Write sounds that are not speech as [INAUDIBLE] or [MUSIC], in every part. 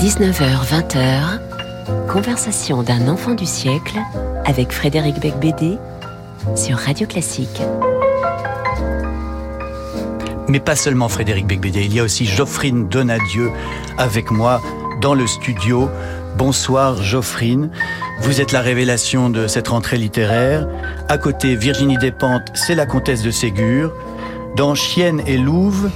19h-20h, conversation d'un enfant du siècle avec Frédéric Becbédé sur Radio Classique. Mais pas seulement Frédéric Becbédé, il y a aussi Geoffrine Donadieu avec moi dans le studio. Bonsoir Geoffrine, vous êtes la révélation de cette rentrée littéraire. À côté, Virginie Despentes, c'est la comtesse de Ségur. Dans Chienne et Louve,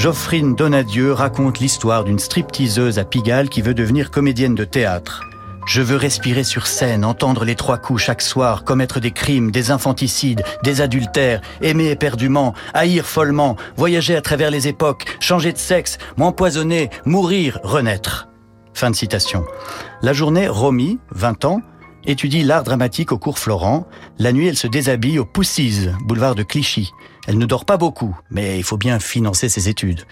Geoffrine Donadieu raconte l'histoire d'une stripteaseuse à Pigalle qui veut devenir comédienne de théâtre. Je veux respirer sur scène, entendre les trois coups chaque soir, commettre des crimes, des infanticides, des adultères, aimer éperdument, haïr follement, voyager à travers les époques, changer de sexe, m'empoisonner, mourir, renaître. Fin de citation. La journée, Romy, 20 ans, étudie l'art dramatique au cours Florent. La nuit, elle se déshabille au Poussies, boulevard de Clichy. Elle ne dort pas beaucoup, mais il faut bien financer ses études.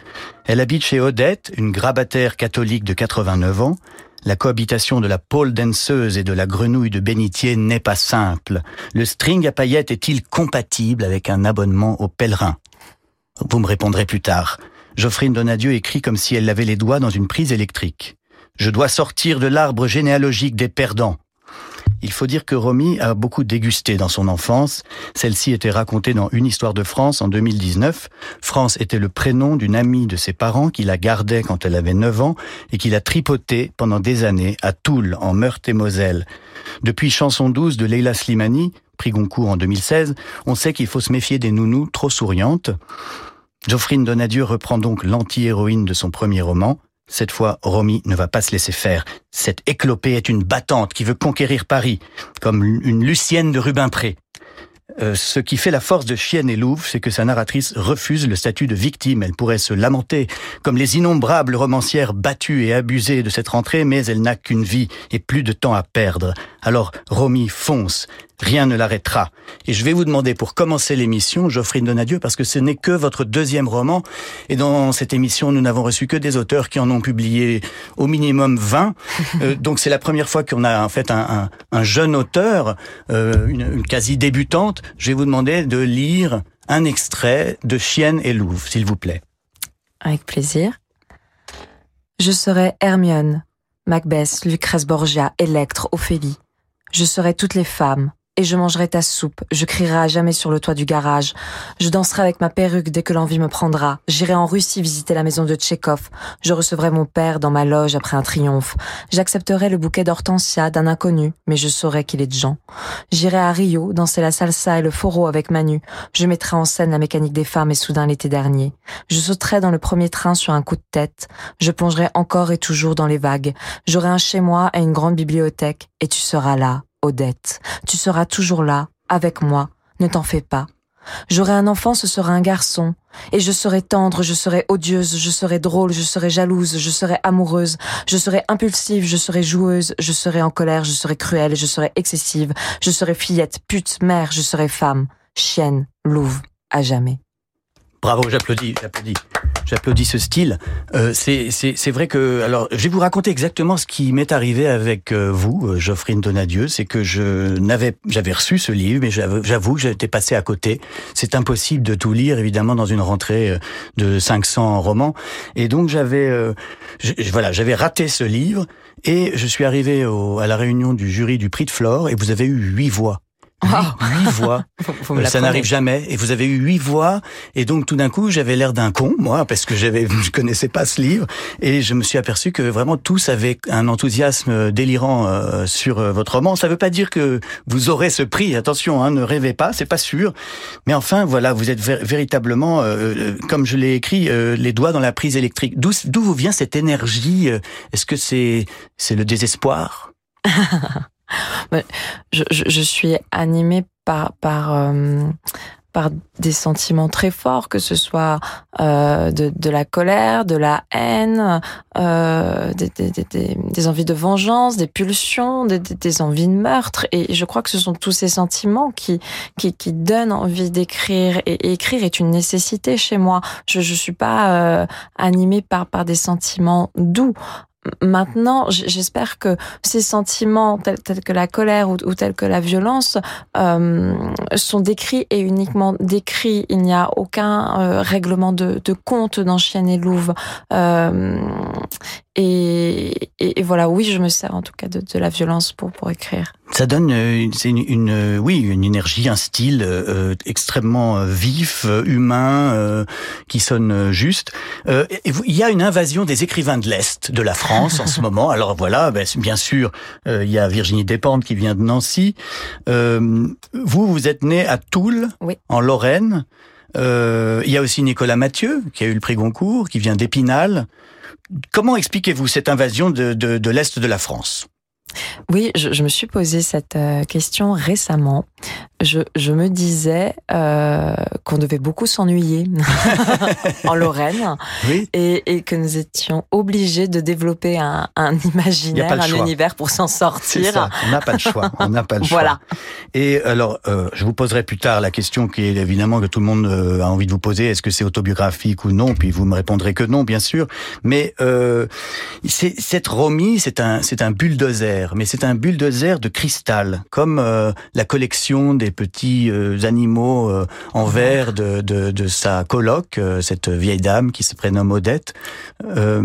Elle habite chez Odette, une grabataire catholique de 89 ans. La cohabitation de la pôle danseuse et de la grenouille de bénitier n'est pas simple. Le string à paillettes est-il compatible avec un abonnement au pèlerin? Vous me répondrez plus tard. Geoffrine Donadieu écrit comme si elle avait les doigts dans une prise électrique. Je dois sortir de l'arbre généalogique des perdants. Il faut dire que Romy a beaucoup dégusté dans son enfance. Celle-ci était racontée dans Une histoire de France en 2019. France était le prénom d'une amie de ses parents qui la gardait quand elle avait 9 ans et qui l'a tripotée pendant des années à Toul, en Meurthe-et-Moselle. Depuis Chanson 12 de Leila Slimani, prix Goncourt en 2016, on sait qu'il faut se méfier des nounous trop souriantes. Geoffrine Donadieu reprend donc l'anti-héroïne de son premier roman. Cette fois, Romy ne va pas se laisser faire. Cette éclopée est une battante qui veut conquérir Paris, comme une Lucienne de Rubempré. Euh, ce qui fait la force de Chienne et Louvre, c'est que sa narratrice refuse le statut de victime. Elle pourrait se lamenter, comme les innombrables romancières battues et abusées de cette rentrée, mais elle n'a qu'une vie et plus de temps à perdre. Alors, Romy fonce. Rien ne l'arrêtera. Et je vais vous demander pour commencer l'émission, Geoffrey Donadieu, parce que ce n'est que votre deuxième roman. Et dans cette émission, nous n'avons reçu que des auteurs qui en ont publié au minimum 20. [LAUGHS] Euh, donc c'est la première fois qu'on a en fait un, un, jeune auteur, euh, une, une quasi débutante. Je vais vous demander de lire un extrait de Chienne et Louvre, s'il vous plaît. Avec plaisir. Je serai Hermione, Macbeth, Lucrèce Borgia, Electre, Ophélie. Je serai toutes les femmes, et je mangerai ta soupe. Je crierai à jamais sur le toit du garage. Je danserai avec ma perruque dès que l'envie me prendra. J'irai en Russie visiter la maison de Tchekhov. Je recevrai mon père dans ma loge après un triomphe. J'accepterai le bouquet d'hortensia d'un inconnu, mais je saurai qu'il est de Jean. J'irai à Rio danser la salsa et le foro avec Manu. Je mettrai en scène la mécanique des femmes et soudain l'été dernier. Je sauterai dans le premier train sur un coup de tête. Je plongerai encore et toujours dans les vagues. J'aurai un chez moi et une grande bibliothèque et tu seras là, Odette. Tu seras toujours là, avec moi. Ne t'en fais pas. J'aurai un enfant, ce sera un garçon. Et je serai tendre, je serai odieuse, je serai drôle, je serai jalouse, je serai amoureuse, je serai impulsive, je serai joueuse, je serai en colère, je serai cruelle, je serai excessive, je serai fillette, pute, mère, je serai femme, chienne, louve, à jamais. Bravo, j'applaudis, j'applaudis. J'applaudis ce style. Euh, c'est vrai que alors je vais vous raconter exactement ce qui m'est arrivé avec euh, vous, euh, Geoffrine Donadieu. C'est que je n'avais j'avais reçu ce livre, mais j'avoue que j'étais passé à côté. C'est impossible de tout lire évidemment dans une rentrée euh, de 500 romans, et donc j'avais voilà j'avais raté ce livre et je suis arrivé au, à la réunion du jury du prix de Flore et vous avez eu huit voix Huit, voix. [LAUGHS] ça n'arrive jamais. Et vous avez eu huit voix. Et donc, tout d'un coup, j'avais l'air d'un con, moi, parce que j'avais, [LAUGHS] je connaissais pas ce livre. Et je me suis aperçu que vraiment tous avaient un enthousiasme délirant euh, sur euh, votre roman. Ça veut pas dire que vous aurez ce prix. Attention, hein, ne rêvez pas, c'est pas sûr. Mais enfin, voilà, vous êtes véritablement, euh, comme je l'ai écrit, les doigts dans la prise électrique. D'où, d'où vous vient cette énergie Est-ce que c'est, c'est le désespoir? [LAUGHS] [LAUGHS] je, je, je, suis animée par par euh, par des sentiments très forts, que ce soit euh, de, de, la colère, de la haine, euh, des, des, des, des, envies de vengeance, des pulsions, des, envies de meurtre. Et je crois que ce sont tous ces sentiments qui qui, qui donnent envie d'écrire. Et, écrire est une nécessité chez moi. Je je suis pas euh, animée par par des sentiments doux. Maintenant, j'espère que ces sentiments tels, que la colère ou, tels que la violence euh, sont décrits et uniquement décrits. Il n'y a aucun euh, règlement de, compte dans Chien et Louve. Euh, et, et, voilà, oui, je me sers en tout cas de, de la violence pour, pour écrire. Ça donne euh, c'est une, une, oui une énergie, un style euh, extrêmement vif, humain, euh, qui sonne juste. Euh, il y a une invasion des écrivains de l'est de la France en ce [LAUGHS] moment. Alors voilà, ben, bien sûr, il y a Virginie Despentes qui vient de Nancy. vous, vous êtes né à Toul, oui. en Lorraine. il y a aussi Nicolas Mathieu qui a eu le prix Goncourt, qui vient d'Épinal. Comment expliquez-vous cette invasion de, l'Est de la France? Oui, je, je, me suis posé cette euh, question récemment. Je, je me disais euh, qu'on devait beaucoup s'ennuyer [LAUGHS] en Lorraine oui. et, et, que nous étions obligés de développer un, un imaginaire, un choix. univers pour s'en sortir. Ça. On n'a pas le choix. On n'a pas le [LAUGHS] choix. Voilà. Et alors, euh, je vous poserai plus tard la question qui est évidemment que tout le monde euh, a envie de vous poser est-ce que c'est autobiographique ou non? Puis vous me répondrez que non, bien sûr. Mais euh, cette Romy, c'est un, c'est un bulldozer mais c'est un bulldozer de cristal, comme la collection des petits euh, animaux euh, en verre de, de, de, sa coloc, euh, cette vieille dame qui se prénomme Odette. Euh,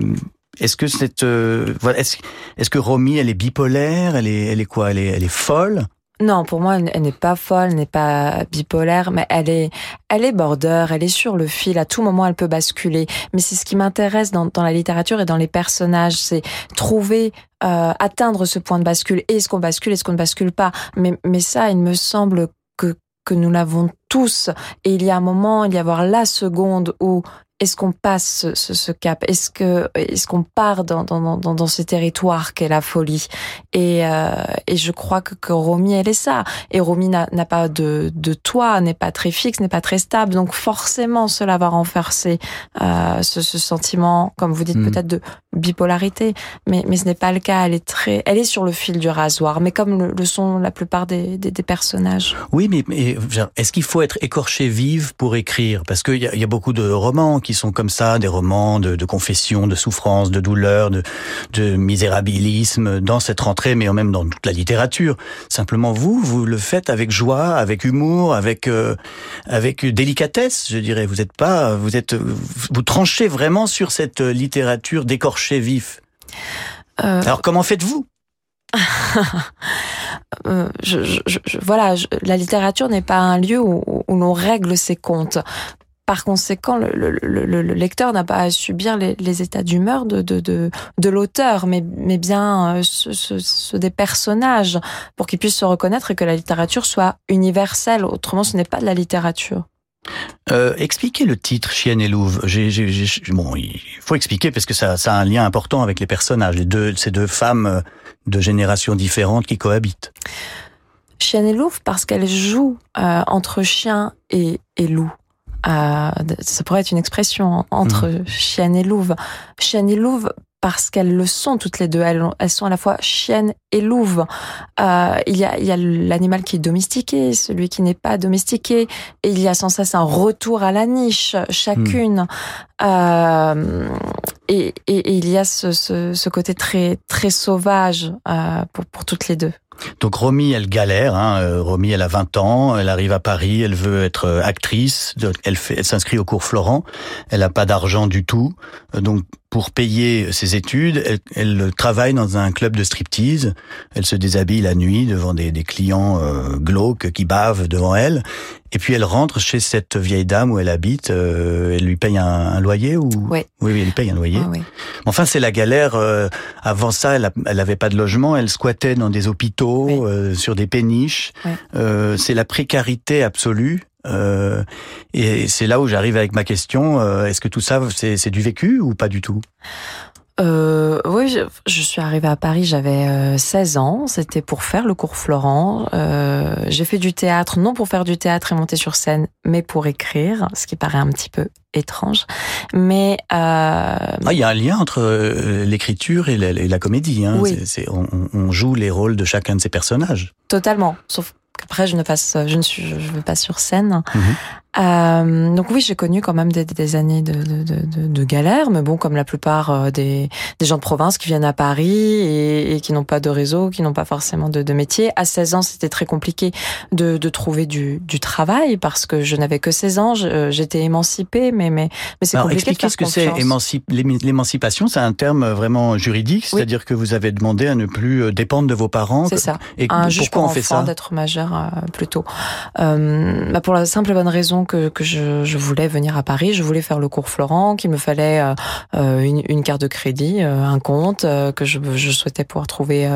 est-ce que cette, est-ce, est-ce que Romy, elle est bipolaire Elle est, elle est quoi Elle est, elle est folle? Non, pour moi, elle n'est pas folle, n'est pas bipolaire, mais elle est, elle est border, elle est sur le fil. À tout moment, elle peut basculer. Mais c'est ce qui m'intéresse dans, dans, la littérature et dans les personnages, c'est trouver, euh, atteindre ce point de bascule. Est-ce qu'on bascule, est-ce qu'on ne bascule pas? Mais, mais ça, il me semble que que nous l'avons tous. Et il y a un moment, il y a avoir la seconde où est-ce qu'on passe ce, ce, cap? Est-ce que est-ce qu'on part dans, dans, dans, dans ce territoire qu'est la folie? Et, euh, et je crois que, que Romy, elle est ça. Et Romy n'a pas de, de toit, n'est pas très fixe, n'est pas très stable. Donc forcément, cela va renforcer euh, ce, ce, sentiment, comme vous dites, mmh. peut-être de bipolarité. Mais, mais ce n'est pas le cas. Elle est très, elle est sur le fil du rasoir, mais comme le, le sont la plupart des, des, des personnages. Oui, mais, mais est-ce qu'il faut être écorché vive pour écrire? Parce qu'il y, y, a beaucoup de romans qui sont comme ça, des romans de, de confession, de souffrance, de douleur, de, de misérabilisme dans cette rentrée, mais même dans toute la littérature. Simplement, vous, vous le faites avec joie, avec humour, avec euh, avec délicatesse, je dirais. Vous êtes pas, vous êtes, vous tranchez vraiment sur cette littérature d'écorché vif. Euh... Alors, comment faites-vous? [LAUGHS] Euh, je, je, je, voilà, la littérature n'est pas un lieu où, où l'on règle ses comptes. Par conséquent, le, le, le, le lecteur n'a pas à subir les, les états d'humeur de, de, de, de l'auteur, mais, mais bien euh, ceux ce, ce des personnages, pour qu'ils puissent se reconnaître et que la littérature soit universelle. Autrement, ce n'est pas de la littérature. Euh, expliquez le titre Chienne et Louve. J'ai, j'ai, j'ai, bon, il faut expliquer parce que ça, ça a un lien important avec les personnages, les deux, ces deux femmes euh, de générations différentes qui cohabitent. Chienne et Louve parce qu'elle joue euh, entre chien et, et loup. Euh, ça pourrait être une expression entre mmh. chienne et louve. Chienne et louve parce qu'elles le sont toutes les deux. Elles, elles sont à la fois chienne et louve. Euh, il y a, il y a l'animal qui est domestiqué, celui qui n'est pas domestiqué, et il y a sans cesse un retour à la niche, chacune. Mmh. Euh, et, et, et, il y a ce, ce, ce côté très très sauvage euh, pour, pour toutes les deux. Donc Romy, elle galère. Hein. Romy, elle a 20 ans, elle arrive à Paris, elle veut être actrice, elle, elle s'inscrit au cours Florent, elle n'a pas d'argent du tout, donc pour payer ses études, elle, elle, travaille dans un club de striptease. Elle se déshabille la nuit devant des, des clients euh, glauques qui bavent devant elle. Et puis elle rentre chez cette vieille dame où elle habite. Euh, elle lui paye un, un loyer ou? Oui. oui, oui, elle lui paye un loyer. Ah, oui. Enfin, c'est la galère. Euh, avant ça, elle, elle avait pas de logement. Elle squattait dans des hôpitaux, oui. euh, sur des péniches. Euh, c'est la précarité absolue. Euh, et c'est là où j'arrive avec ma question. Euh, Est-ce que tout ça, c'est du vécu ou pas du tout? Euh, oui, je, je, suis arrivée à Paris, j'avais euh, 16 ans. C'était pour faire le cours Florent. Euh, j'ai fait du théâtre, non pour faire du théâtre et monter sur scène, mais pour écrire, ce qui paraît un petit peu étrange. Mais euh, ah, il y a un lien entre euh, l'écriture et, et, la comédie. Hein. Oui. On, on, joue les rôles de chacun de ces personnages. Totalement. Sauf qu'après, je ne passe, je ne suis, je, je vais pas sur scène. Mmh. Euh, donc oui, j'ai connu quand même des, des années de, de, de, de, galère, mais bon, comme la plupart euh, des, des gens de province qui viennent à Paris et, et qui n'ont pas de réseau, qui n'ont pas forcément de, de métier. À 16 ans, c'était très compliqué de, de trouver du, du travail parce que je n'avais que 16 ans, euh, j'étais émancipée, mais, mais, mais c'est compliqué expliquez ce que c'est l'émancipation, c'est un terme vraiment juridique, c'est-à-dire que vous avez demandé à ne plus dépendre de vos parents. C'est ça. Et un pourquoi on fait ça? D'être majeur euh, plutôt. Euh, bah pour la simple et bonne raison que, que je, je, voulais venir à Paris, je voulais faire le cours Florent, qu'il me fallait euh, euh une, une, carte de crédit, euh, un compte, euh, que je, je, souhaitais pouvoir trouver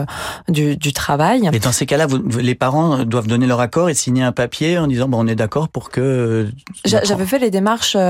du, du, travail. Et dans ces cas-là, vous, les parents doivent donner leur accord et signer un papier en disant bon, on est d'accord pour que. J'avais fait les démarches ouais.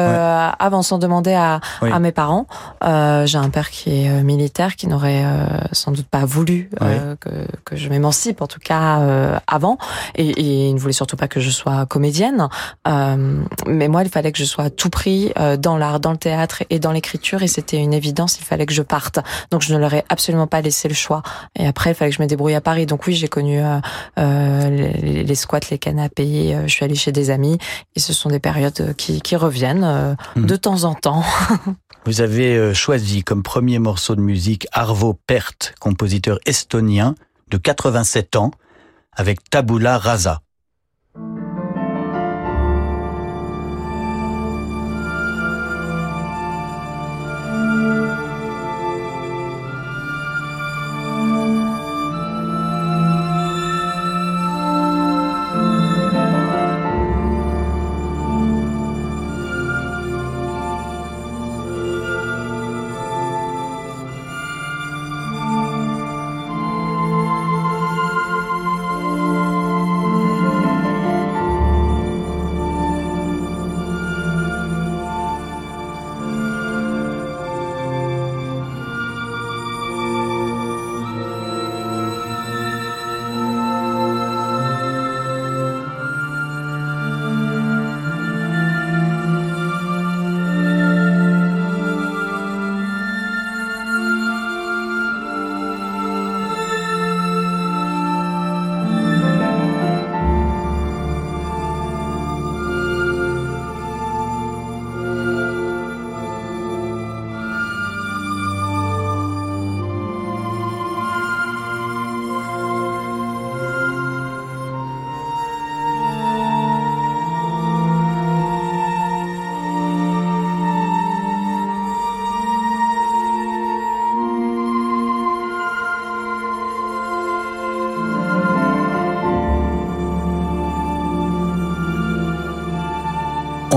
avant sans demander à, oui. à mes parents. J'ai un père qui est militaire, qui n'aurait sans doute pas voulu oui. que, que je m'émancipe, en tout cas avant, et, et il ne voulait surtout pas que je sois comédienne. Euh, mais moi, il fallait que je sois à tout prix euh, dans l'art, dans le théâtre et dans l'écriture, et c'était une évidence. Il fallait que je parte. Donc, je ne leur ai absolument pas laissé le choix. Et après, il fallait que je me débrouille à Paris. Donc oui, j'ai connu euh, euh les, les, squats, les canapés. Euh, je suis allée chez des amis, et ce sont des périodes qui, qui reviennent mmh. de temps en temps. [LAUGHS] Vous avez choisi comme premier morceau de musique Arvo Pärt, compositeur estonien de 87 ans, avec Tabula Rasa.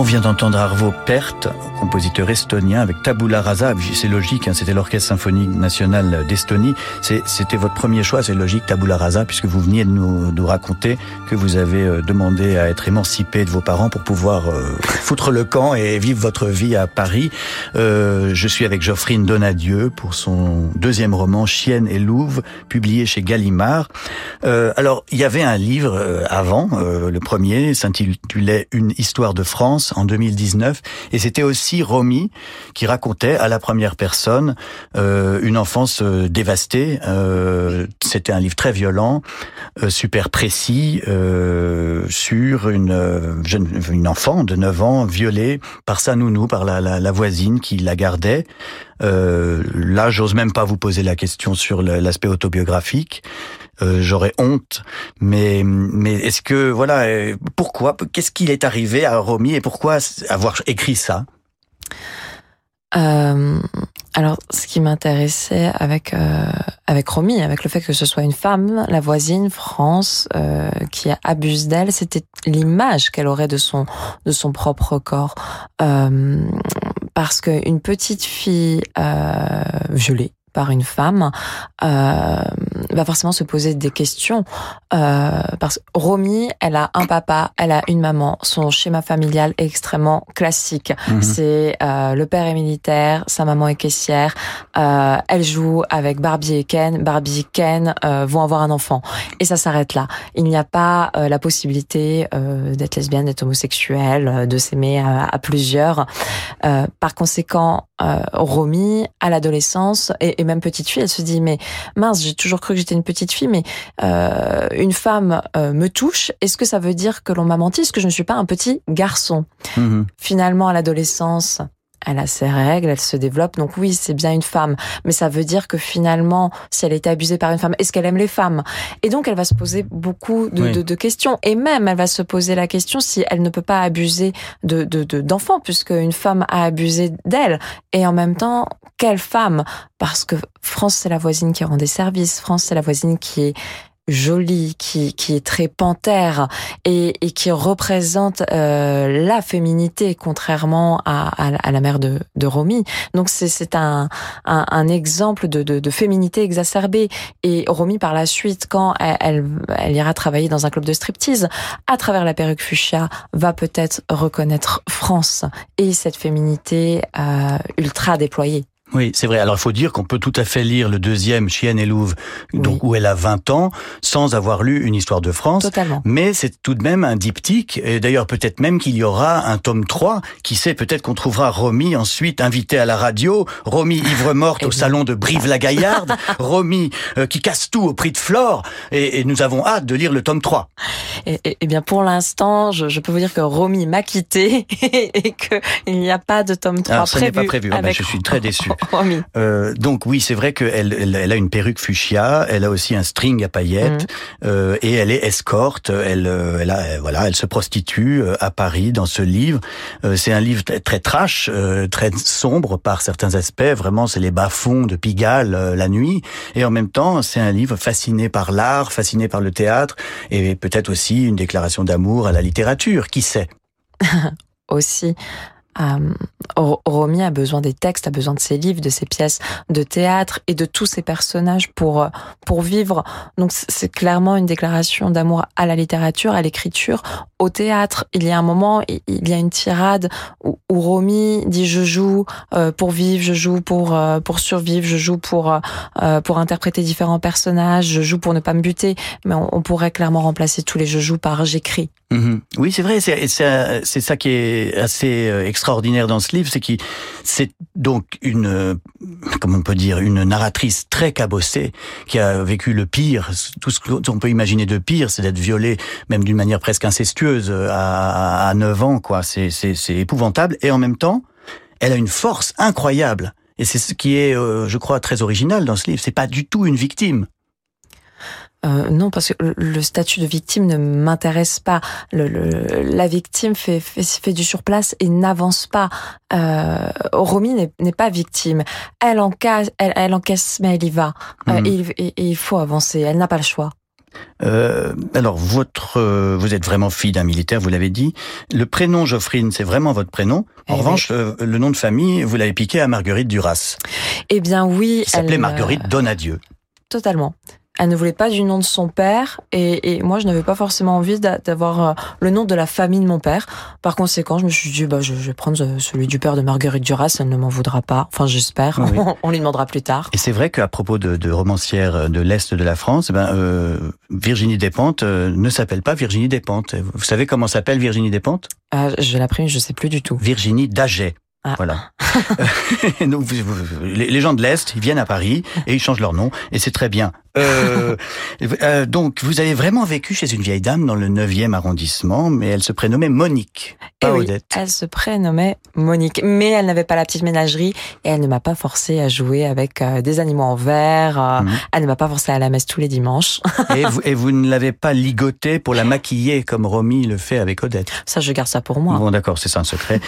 On vient d'entendre Arvo Pärt, compositeur estonien, avec Tabula Rasa. C'est logique, hein, c'était l'Orchestre symphonique national d'Estonie. C'était votre premier choix, c'est logique, Tabula Rasa, puisque vous veniez de nous, nous, raconter que vous avez euh, demandé à être émancipé de vos parents pour pouvoir euh, [LAUGHS] foutre le camp et vivre votre vie à Paris. Euh, je suis avec Geoffrine Donadieu pour son deuxième roman, Chienne et Louve, publié chez Gallimard. Euh, alors, il y avait un livre euh, avant, le premier, s'intitulait Une histoire de France en 2019. Et c'était aussi Romy qui racontait à la première personne euh, une enfance euh, dévastée. Euh, c'était un livre très violent, euh, super précis, euh, sur une jeune, une enfant de 9 ans violée par sa nounou, par la, la, la voisine qui la gardait. Euh, là, j'ose même pas vous poser la question sur l'aspect autobiographique. Euh, J'aurais honte, mais mais est-ce que voilà, pourquoi, qu'est-ce qu'il est arrivé à Romy et pourquoi avoir écrit ça? Euh, alors, ce qui m'intéressait avec euh, avec Romy, avec le fait que ce soit une femme, la voisine France, euh, qui abuse d'elle, c'était l'image qu'elle aurait de son de son propre corps, euh, parce qu'une petite fille euh, violée par une femme euh, va forcément se poser des questions. Euh, parce que Romy elle a un papa elle a une maman. Son schéma familial est extrêmement classique. Mmh. c'est euh, le père est militaire sa maman est caissière. Euh, elle joue avec Barbie et Ken. Barbie et Ken euh, vont avoir un enfant. Et ça s'arrête là. Il n'y a pas euh, la possibilité d'être lesbienne d'être homosexuelle de s'aimer à, à, plusieurs. Par conséquent euh, Romy, à l'adolescence, et, même petite fille, elle se dit, mais mince, j'ai toujours cru que j'étais une petite fille, mais euh, une femme euh, me touche, est-ce que ça veut dire que l'on m'a menti? Est-ce que je ne suis pas un petit garçon? Mm-hmm. Finalement, à l'adolescence, elle a ses règles, elle se développe. Donc oui, c'est bien une femme, mais ça veut dire que finalement, si elle été abusée par une femme, est-ce qu'elle aime les femmes? Et donc, elle va se poser beaucoup de, questions. Et même, elle va se poser la question si elle ne peut pas abuser de d'enfants, puisque une femme a abusé d'elle. Et en même temps, quelle femme? Parce que France, c'est la voisine qui rend des services. France, c'est la voisine qui est jolie, qui, qui est très panthère et, et qui représente euh, la féminité, contrairement à, à, la mère de, de Romy. Donc c'est un, un, un, exemple de, de, de, féminité exacerbée. Et Romy, par la suite, quand elle, elle, ira travailler dans un club de striptease, à travers la perruque fuchsia, va peut-être reconnaître France et cette féminité euh, ultra déployée. Oui, c'est vrai. Alors il faut dire qu'on peut tout à fait lire le deuxième Chienne et Louve, donc où elle a 20 ans, sans avoir lu une histoire de France. Totalement. Mais c'est tout de même un diptyque, et d'ailleurs peut-être même qu'il y aura un tome 3, qui sait peut-être qu'on trouvera Romy ensuite invité à la radio, Romy ivre morte au salon de Brive-la-Gaillarde, [LAUGHS] Romy euh, qui casse tout au prix de Flore, et, nous avons hâte de lire le tome 3. Et, bien pour l'instant, je, peux vous dire que Romy m'a quitté [LAUGHS] et qu'il n'y a pas de tome 3 Alors, ça n'est pas prévu, ah ben, je suis très déçu. [LAUGHS] Euh, donc oui, c'est vrai qu'elle elle, a une perruque fuchsia, elle a aussi un string à paillettes mm. euh, et elle est escorte. Elle, euh, elle a, voilà, elle se prostitue euh, à Paris dans ce livre. Euh, c'est un livre très, trash, très sombre par certains aspects. Vraiment, c'est les bas-fonds de Pigalle la nuit. Et en même temps, c'est un livre fasciné par l'art, fasciné par le théâtre et peut-être aussi une déclaration d'amour à la littérature. Qui sait? [LAUGHS] Aussi. Euh, Romy a besoin des textes, a besoin de ses livres, de ses pièces de théâtre et de tous ses personnages pour pour vivre. Donc c'est clairement une déclaration d'amour à la littérature, à l'écriture, au théâtre. Il y a un moment, il y a une tirade où, Romy dit je joue euh, pour vivre, je joue pour euh, pour survivre, je joue pour euh, pour interpréter différents personnages, je joue pour ne pas me buter. Mais on, on pourrait clairement remplacer tous les je joue par j'écris. Mhm. Oui, c'est vrai. C'est ça qui est assez euh, extraordinaire dans ce livre, c'est que c'est donc une euh, comment on peut dire une narratrice très cabossée qui a vécu le pire, tout ce qu'on peut imaginer de pire, c'est d'être violée même d'une manière presque incestueuse euh, à, à 9 ans quoi. C'est épouvantable et en même temps, elle a une force incroyable. Et c'est ce qui est, je crois, très original dans ce livre. C'est pas du tout une victime. Euh, non, parce que le statut de victime ne m'intéresse pas. Le, la victime fait, fait, fait, du surplace et n'avance pas. Euh, Romy n'est pas victime. Elle encaisse, elle, elle, encaisse, mais elle y va. Euh, mhm. et, il faut avancer. Elle n'a pas le choix. Euh, alors, votre, euh, vous êtes vraiment fille d'un militaire, vous l'avez dit. Le prénom Geoffrine, c'est vraiment votre prénom. En eh revanche, le nom de famille, vous l'avez piqué à Marguerite Duras. Eh bien, oui. Qui s'appelait Marguerite Donadieu. Totalement elle ne voulait pas du nom de son père et, et moi je n'avais pas forcément envie d'avoir euh, le nom de la famille de mon père. Par conséquent, je me suis dit bah je, vais prendre euh, celui du père de Marguerite Duras, elle ne m'en voudra pas. Enfin, j'espère. [LAUGHS] On, lui demandera plus tard. Et c'est vrai qu'à propos de, de romancières de l'est de la France, eh ben euh, Virginie Despentes euh, ne s'appelle pas Virginie Despentes. Vous savez comment s'appelle Virginie Despentes? Euh, Je l'ai appris, je sais plus du tout. Virginie Daget. Ah. Voilà. [LAUGHS] [LAUGHS] Donc, les gens de l'Est, ils viennent à Paris et ils changent leur nom et c'est très bien. Euh, euh, donc, vous avez vraiment vécu chez une vieille dame dans le 9e arrondissement, mais elle se prénommait Monique, pas eh Odette. elle se prénommait Monique, mais elle n'avait pas la petite ménagerie et elle ne m'a pas forcé à jouer avec euh, des animaux en verre. Euh, mhm. Elle ne m'a pas forcé à la messe tous les dimanches. [LAUGHS] et, vous, et vous ne l'avez pas ligotée pour la maquiller comme Romy le fait avec Odette? Ça, je garde ça pour moi. Bon, d'accord, c'est ça un secret.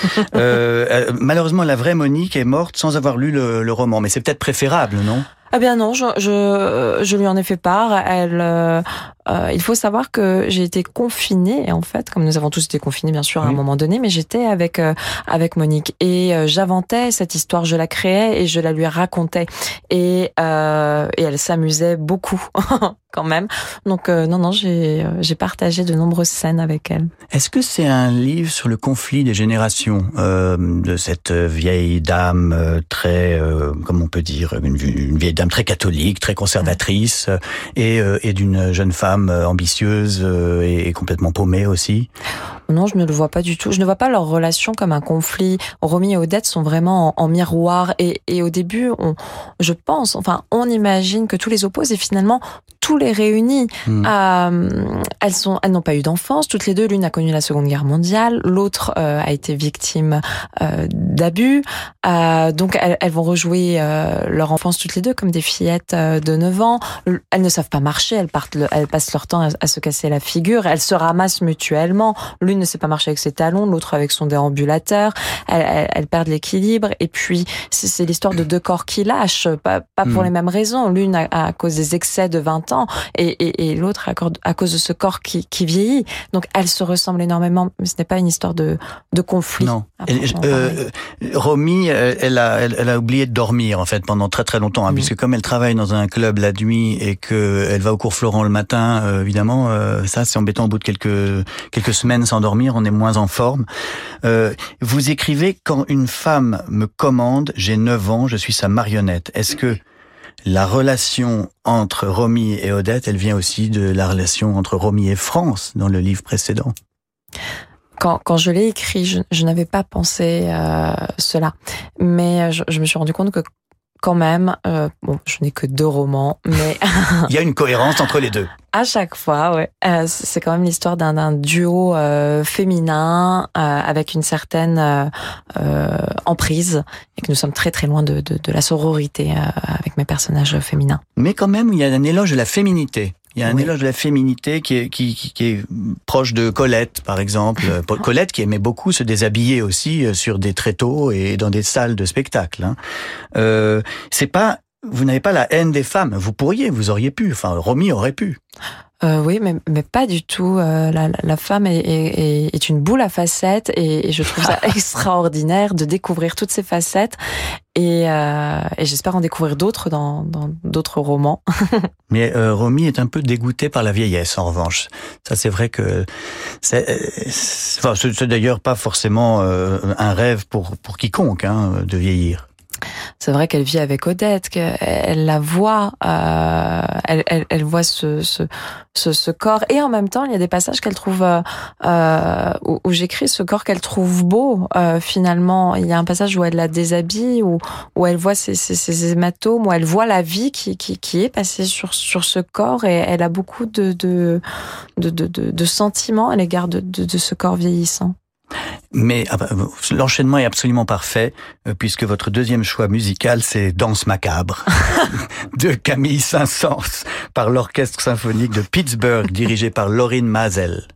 malheureusement, la vraie Monique est morte sans avoir lu le, le roman, mais c'est peut-être préférable, non? Ah bien non, je, je, je, lui en ai fait part. Elle, euh, euh, il faut savoir que j'ai été confinée, en fait, comme nous avons tous été confinés, bien sûr, à un moment donné, mais j'étais avec euh, avec Monique et euh, j'inventais cette histoire, je la créais et je la lui racontais et et elle s'amusait beaucoup [LAUGHS] quand même. Donc non non, j'ai j'ai partagé de nombreuses scènes avec elle. Est-ce que c'est un livre sur le conflit des générations de cette vieille dame très, comment on peut dire, une, une, vieille dame très catholique, très conservatrice et et d'une jeune femme euh, ambitieuse euh, et complètement paumée aussi Non, je ne le vois pas du tout. Je ne vois pas leur relation comme un conflit. Romy et Odette sont vraiment en, miroir. Et, et, au début, on, je pense, enfin, on imagine que tous les opposent et finalement tous les réunit. Hmm. Euh, elles sont, elles n'ont pas eu d'enfance. Toutes les deux, l'une a connu la Seconde Guerre mondiale, l'autre euh, a été victime euh, d'abus. donc, elles, elles, vont rejouer leur enfance toutes les deux comme des fillettes de 9 ans. Elles ne savent pas marcher. Elles partent, elles passent leur temps à, se casser la figure. Elles se ramassent mutuellement. L'une ne sait pas marcher avec ses talons, l'autre avec son déambulateur. Elles, elles, perdent l'équilibre. Et puis, c'est l'histoire de deux corps qui lâchent, pas, pas pour hmm. les mêmes raisons. L'une à, à cause des excès de 20 ans et, et, et l'autre à, cause de ce corps qui, qui, vieillit. Donc elles se ressemblent énormément, mais ce n'est pas une histoire de, de conflit. Non. Euh, Romy, euh, elle a, elle, a oublié de dormir en fait pendant très très longtemps, hein, mm. puisque comme elle travaille dans un club la nuit et que elle va au cours Florent le matin, euh, évidemment, euh, ça c'est embêtant au bout de quelques quelques semaines sans dormir, on est moins en forme. vous écrivez quand une femme me commande, j'ai 9 ans, je suis sa marionnette. Est-ce que la relation entre Romy et Odette, elle vient aussi de la relation entre Romy et France dans le livre précédent? Quand, quand je l'ai écrit, je, n'avais pas pensé euh, cela, mais je, je, me suis rendu compte que quand même, euh, bon, je n'ai que deux romans, mais [LAUGHS] il y a une cohérence entre les deux. À chaque fois, ouais. Euh, c'est quand même l'histoire d'un duo euh, féminin euh, avec une certaine euh, emprise et que nous sommes très très loin de, de, de la sororité avec mes personnages féminins. Mais quand même, il y a un éloge de la féminité. Il y a un éloge de la féminité qui est, qui, qui, est proche de Colette, par exemple. [LAUGHS] Colette qui aimait beaucoup se déshabiller aussi euh, sur des tréteaux et dans des salles de spectacle. Hein. Euh, c'est pas, vous n'avez pas la haine des femmes. Vous pourriez, vous auriez pu. Enfin, Romy aurait pu. Euh, oui, mais, mais pas du tout. Euh, la, la, femme est, est, est, une boule à facettes et, je trouve ça [LAUGHS] extraordinaire de découvrir toutes ces facettes et, euh, et j'espère en découvrir d'autres dans d'autres romans. [LAUGHS] mais euh, Romy est un peu dégoûtée par la vieillesse, en revanche. Ça, c'est vrai que c'est euh, enfin, d'ailleurs pas forcément euh, un rêve pour pour quiconque hein, de vieillir c'est vrai qu'elle vit avec Odette, qu'elle la voit, euh, elle, elle, elle, voit ce, ce, ce, ce, corps, et en même temps, il y a des passages qu'elle trouve, euh, euh où, où j'écris ce corps qu'elle trouve beau. Euh, finalement, il y a un passage où elle la déshabille, où, où elle voit ses, ses, ses hématomes, où elle voit la vie qui, qui, qui est passée sur, sur ce corps, et elle a beaucoup de, de, de, de, de sentiments à l'égard de, de, de ce corps vieillissant. Mais ah bah, l'enchaînement est absolument parfait, euh, puisque votre deuxième choix musical, c'est Danse macabre [LAUGHS] de Camille Saint-Saëns par l'Orchestre symphonique de Pittsburgh, dirigé par Laurine Mazel.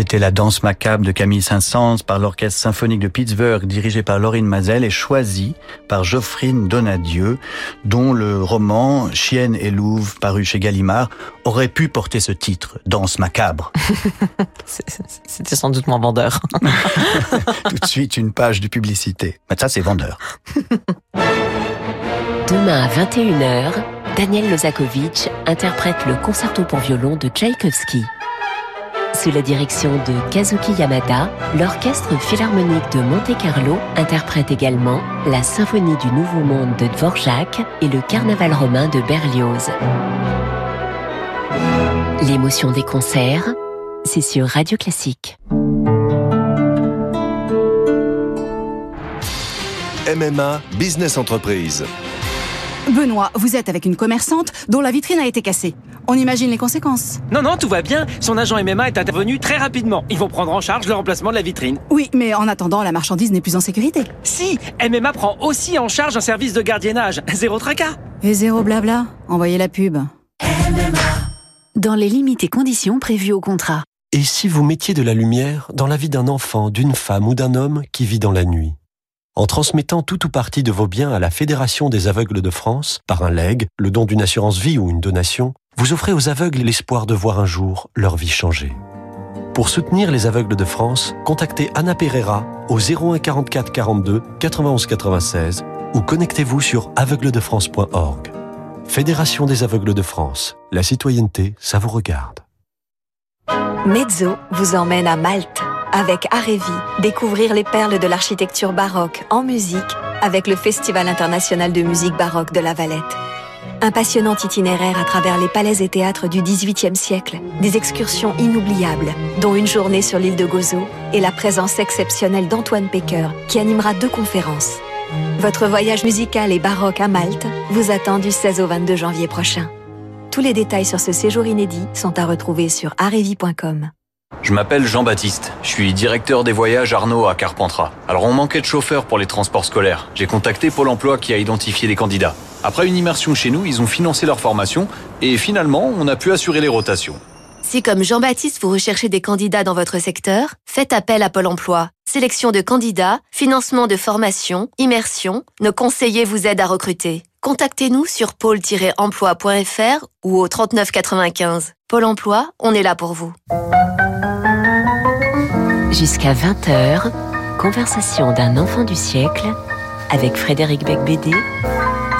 C'était la danse macabre de Camille Saint-Saëns par l'orchestre symphonique de Pittsburgh dirigé par Laurine Mazel et choisi par Geoffrine Donadieu dont le roman Chienne et Louve paru chez Gallimard aurait pu porter ce titre, Danse macabre. [LAUGHS] C'était sans doute moins vendeur. [LAUGHS] Tout de suite une page de publicité. Mais ça c'est vendeur. Demain à 21h, Daniel Lozakovitch interprète le concerto pour violon de Tchaïkovski. Sous la direction de Kazuki Yamada, l'Orchestre Philharmonique de Monte-Carlo interprète également la Symphonie du Nouveau Monde de Dvorak et le Carnaval romain de Berlioz. L'émotion des concerts, c'est sur Radio Classique. MMA Business Entreprise. Benoît, vous êtes avec une commerçante dont la vitrine a été cassée. On imagine les conséquences. Non, non, tout va bien. Son agent MMA est intervenu très rapidement. Ils vont prendre en charge le remplacement de la vitrine. Oui, mais en attendant, la marchandise n'est plus en sécurité. Si, MMA prend aussi en charge un service de gardiennage. Zéro tracas. Et zéro blabla. Envoyez la pub. Dans les limites et conditions prévues au contrat. Et si vous mettiez de la lumière dans la vie d'un enfant, d'une femme ou d'un homme qui vit dans la nuit? En transmettant tout ou partie de vos biens à la Fédération des aveugles de France, par un legs, le don d'une assurance vie ou une donation, vous offrez aux aveugles l'espoir de voir un jour leur vie changer. Pour soutenir les aveugles de France, contactez Anna Pereira au 01 44 42 91 96 ou connectez-vous sur aveugledefrance.org. Fédération des aveugles de France. La citoyenneté, ça vous regarde. Mezzo vous emmène à Malte avec Arevi, découvrir les perles de l'architecture baroque en musique avec le Festival international de musique baroque de la Valette. Un passionnant itinéraire à travers les palais et théâtres du XVIIIe siècle, des excursions inoubliables, dont une journée sur l'île de Gozo et la présence exceptionnelle d'Antoine Pecker, qui animera deux conférences. Votre voyage musical et baroque à Malte vous attend du 16 au 22 janvier prochain. Tous les détails sur ce séjour inédit sont à retrouver sur arevi.com. Je m'appelle Jean-Baptiste. Je suis directeur des voyages Arnaud à Carpentras. Alors on manquait de chauffeurs pour les transports scolaires. J'ai contacté Pôle emploi qui a identifié les candidats. Après une immersion chez nous, ils ont financé leur formation et finalement, on a pu assurer les rotations. Si comme Jean-Baptiste, vous recherchez des candidats dans votre secteur, faites appel à Pôle emploi. Sélection de candidats, financement de formation, immersion, nos conseillers vous aident à recruter. Contactez-nous sur pôle-emploi.fr ou au 3995. Pôle emploi, on est là pour vous. Jusqu'à 20h, conversation d'un enfant du siècle avec Frédéric Becbédé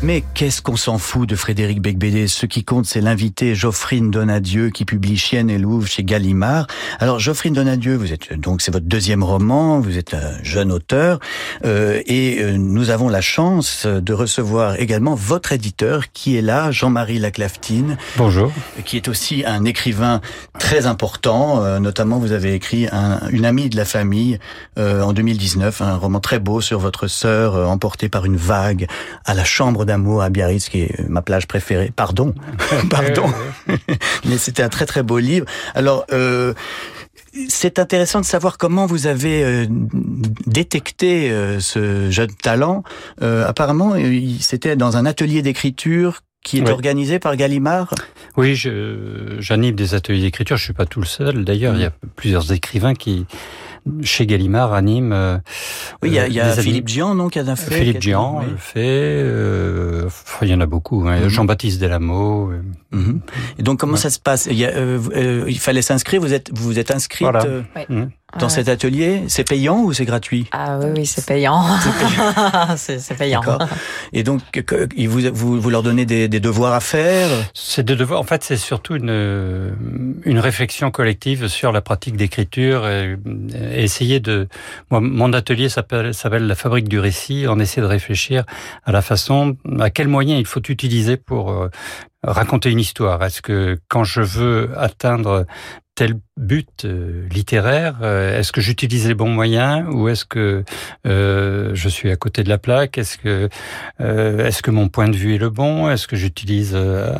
Mais qu'est-ce qu'on s'en fout de Frédéric Becbédé? Ce qui compte, c'est l'invité Geoffrine Donadieu qui publie Chienne et Louvre chez Gallimard. Alors Geoffrine Donadieu, vous êtes donc c'est votre deuxième roman, vous êtes un jeune auteur euh, et euh, nous avons la chance de recevoir également votre éditeur qui est là, Jean-Marie Laclaftine. Bonjour. Qui est aussi un écrivain très important. Euh, notamment, vous avez écrit un, une amie de la famille euh, en 2019, un roman très beau sur votre sœur euh, emportée par une vague à la chambre d'amour à Biarritz, qui est ma plage préférée. Pardon, [LAUGHS] pardon. [LAUGHS] Mais c'était un très très beau livre. Alors, euh, c'est intéressant de savoir comment vous avez euh, détecté euh, ce jeune talent. Euh, apparemment, c'était dans un atelier d'écriture qui est Oui. organisé par Gallimard. Oui, j'anime des ateliers d'écriture. Je suis pas tout le seul. D'ailleurs, il y a plusieurs écrivains qui, chez Gallimard, animent. euh, Oui, il y a, y. Philippe Gian, non, qui a fait. Philippe Gian oui. le fait. euh, il y en a beaucoup. hein. Mhm. Jean-Baptiste Delamo. euh, Mhm. Et donc, comment Ouais. ça se passe? Il, y a, euh, euh, il fallait s'inscrire. Vous êtes, vous vous êtes inscrite Voilà. euh, mhm. Dans Ouais. cet atelier. C'est payant ou c'est gratuit? Ah oui, oui, c'est payant. c'est [LAUGHS] c'est payant. D'accord. Et donc, vous, vous, vous leur donnez des, des devoirs à faire? C'est de devoir. En fait, c'est surtout une une réflexion collective sur la pratique d'écriture et, et essayer de. Moi, mon atelier s'appelle s'appelle la fabrique du récit. On essaie de réfléchir à la façon, à quels moyens il faut utiliser pour euh, raconter une histoire. Est-ce que quand je veux atteindre tel but euh, littéraire, euh, est-ce que j'utilise les bons moyens ou est-ce que euh, je suis à côté de la plaque? Est-ce que euh, est-ce que mon point de vue est le bon? Est-ce que j'utilise euh,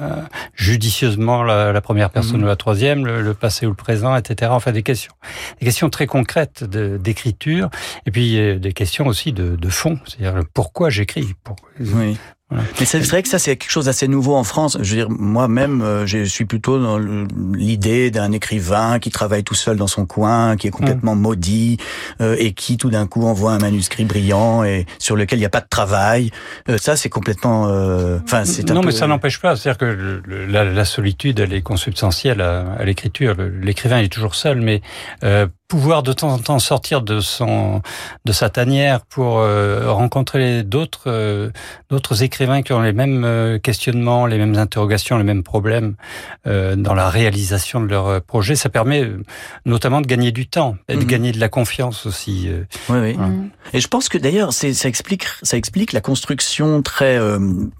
judicieusement la, la première personne Mhm. ou la troisième, le, le passé ou le présent, etc. Enfin, des questions, des questions très concrètes d'écriture, et puis euh, des questions aussi de, de fond, c'est-à-dire pourquoi j'écris. Pour- Oui. Mais c'est vrai que ça, c'est quelque chose d'assez nouveau en France. Je veux dire, moi-même, euh, je suis plutôt dans l'idée d'un écrivain qui travaille tout seul dans son coin, qui est complètement mm. maudit, euh, et qui tout d'un coup envoie un manuscrit brillant et sur lequel il n'y a pas de travail. Euh, ça, c'est complètement... Enfin, c'est Non, peu... mais ça n'empêche pas. C'est-à-dire que la, la, solitude, elle est consubstantielle à, à l'écriture. L'écrivain est toujours seul, mais pouvoir de temps en temps sortir de son de sa tanière pour euh, rencontrer d'autres euh, d'autres écrivains qui ont les mêmes euh, questionnements, les mêmes interrogations, les mêmes problèmes dans la réalisation de leur projet, ça permet notamment de gagner du temps et de mhm. gagner de la confiance aussi. Oui, oui. Et je pense que d'ailleurs, ça explique ça explique la construction très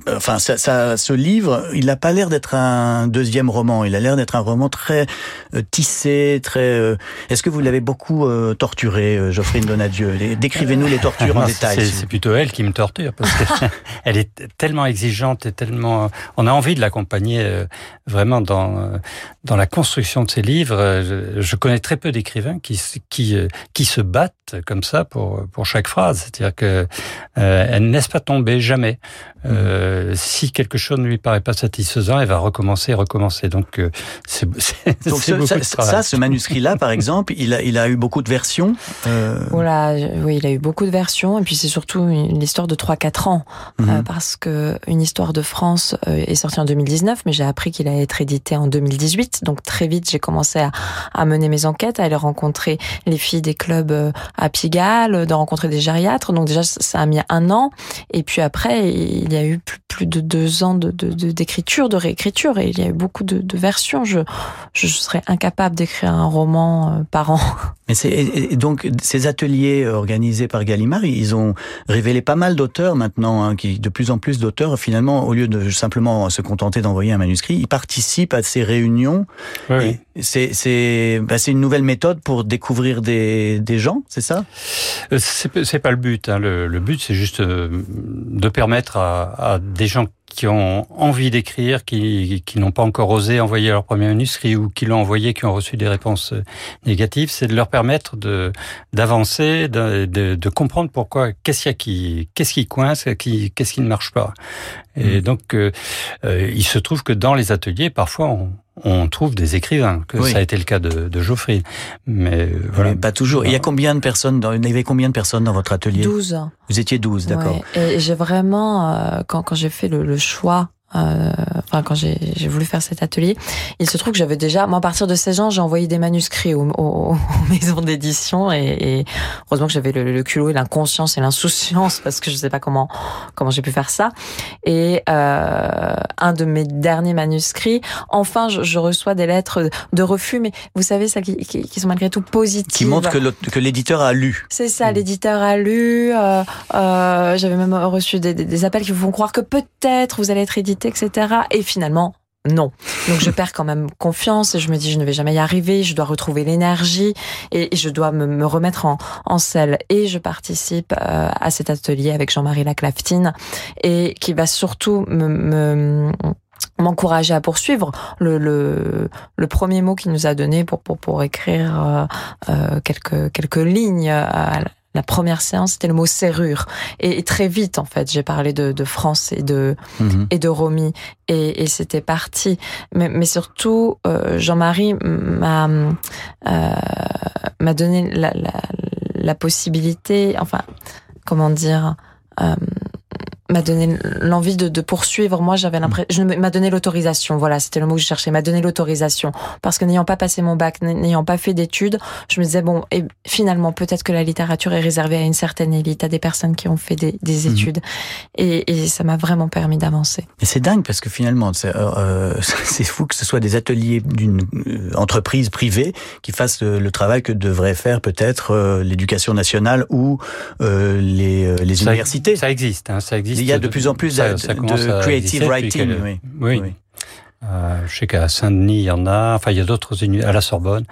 enfin ça, ça, ce livre, il n'a pas l'air d'être un deuxième roman, il a l'air d'être un roman très tissé, très Est-ce que vous l'avez beaucoup euh, torturé, euh, Geoffrine Donadieu. Décrivez-nous les tortures en détail. C'est plutôt elle qui me torture parce qu'elle [LAUGHS] est tellement exigeante et tellement. On a envie de l'accompagner euh, vraiment dans dans la construction de ses livres. Je, connais très peu d'écrivains qui qui qui se battent comme ça pour pour chaque phrase. C'est-à-dire que elle ne laisse pas tomber jamais. Euh, si quelque chose ne lui paraît pas satisfaisant, elle va recommencer recommencer. Donc, euh, c'est [LAUGHS] beaucoup ce, ça, ça, ce manuscrit-là, par exemple, il a, il a eu beaucoup de versions. Euh... Voilà, oui, il a eu beaucoup de versions. Et puis, c'est surtout une histoire de 3-4 ans, mhm. euh, parce que une histoire de France euh, est sortie en 2019, mais j'ai appris qu'il allait être édité en 2018. Donc, très vite, j'ai commencé à, à, mener mes enquêtes, à aller rencontrer les filles des clubs à Pigalle, de rencontrer des gériatres. Donc, déjà, ça a mis un an. Et puis après, il y a eu plus, de deux ans de, d'écriture, de, réécriture, et il y a eu beaucoup de, versions. Je, je serais incapable d'écrire un roman euh, par an. Mais c'est donc ces ateliers organisés par Gallimard, ils ont révélé pas mal d'auteurs maintenant, hein, qui de plus en plus d'auteurs finalement, au lieu de simplement se contenter d'envoyer un manuscrit, ils participent à ces réunions. Oui, c'est c'est bah, c'est une nouvelle méthode pour découvrir des, des gens, c'est ça? Euh, C'est pas le but. Hein. Le, le but, c'est juste euh, de permettre à, à des gens qui ont envie d'écrire, qui, qui n'ont pas encore osé envoyer leur premier manuscrit ou qui l'ont envoyé, qui ont reçu des réponses euh, négatives, c'est de leur permettre de d'avancer, de, de, de, comprendre pourquoi, qu'est-ce qu'il y a qui, qu'est-ce qui coince, qu'est-ce qui ne marche pas. Et mmh. donc, euh, euh, il se trouve que dans les ateliers, parfois, on, on trouve des écrivains, que ça a été le cas de, de Geoffrey. Mais voilà. pas toujours. Il y a combien de personnes dans, il y avait combien de personnes dans votre atelier? 12. Vous étiez 12, d'accord. Et j'ai vraiment, euh, quand, quand j'ai fait le, le choix euh, enfin quand j'ai voulu faire cet atelier, il se trouve que j'avais déjà, moi à partir de 16 ans, j'ai envoyé des manuscrits aux, aux, [LAUGHS] maisons d'édition et, et, heureusement que j'avais le, le, culot et l'inconscience et l'insouciance [LAUGHS] parce que je sais pas comment comment j'ai pu faire ça. Et euh, un de mes derniers manuscrits, enfin je, je, reçois des lettres de refus, mais vous savez ça qui, qui, qui sont malgré tout positives. Qui montrent que, l'éditeur a lu. C'est ça, l'éditeur a lu. Euh, euh, j'avais même reçu des, des, des appels qui vous font croire que peut-être vous allez être édité etc. Et finalement, non. Donc je perds quand même confiance et je me dis je ne vais jamais y arriver, je dois retrouver l'énergie et je dois me, remettre en, en selle. Et je participe euh, à cet atelier avec Jean-Marie Laclaftine et qui va surtout me, m'encourager à poursuivre. Le, le, premier mot qu'il nous a donné pour, pour, pour écrire euh, euh quelques, quelques lignes la première séance, c'était le mot serrure. Et, très vite, en fait, j'ai parlé de, de, France et de, mhm. et de Romy. Et, et c'était parti. Mais, mais surtout, euh, Jean-Marie m'a euh, m'a donné la, la, la, possibilité, enfin, comment dire, euh, m'a donné l'envie de, de, poursuivre. Moi, j'avais l'impression, je m'a donné l'autorisation. Voilà, c'était le mot que je cherchais. M'a donné l'autorisation parce que n'ayant pas passé mon bac, n'ayant pas fait d'études, je me disais bon, et finalement, peut-être que la littérature est réservée à une certaine élite, à des personnes qui ont fait des, des mhm. études, et, et, ça m'a vraiment permis d'avancer. Et c'est dingue parce que finalement, c'est euh, [LAUGHS] fou que ce soit des ateliers d'une euh, entreprise privée qui fassent le, travail que devrait faire peut-être euh, l'éducation nationale ou euh, les, les universités. Ça existe, hein, ça existe il y a de plus en plus de, creative writing. oui. Euh, je sais qu'à Saint-Denis, il y en a. Enfin, il y a d'autres à la Sorbonne.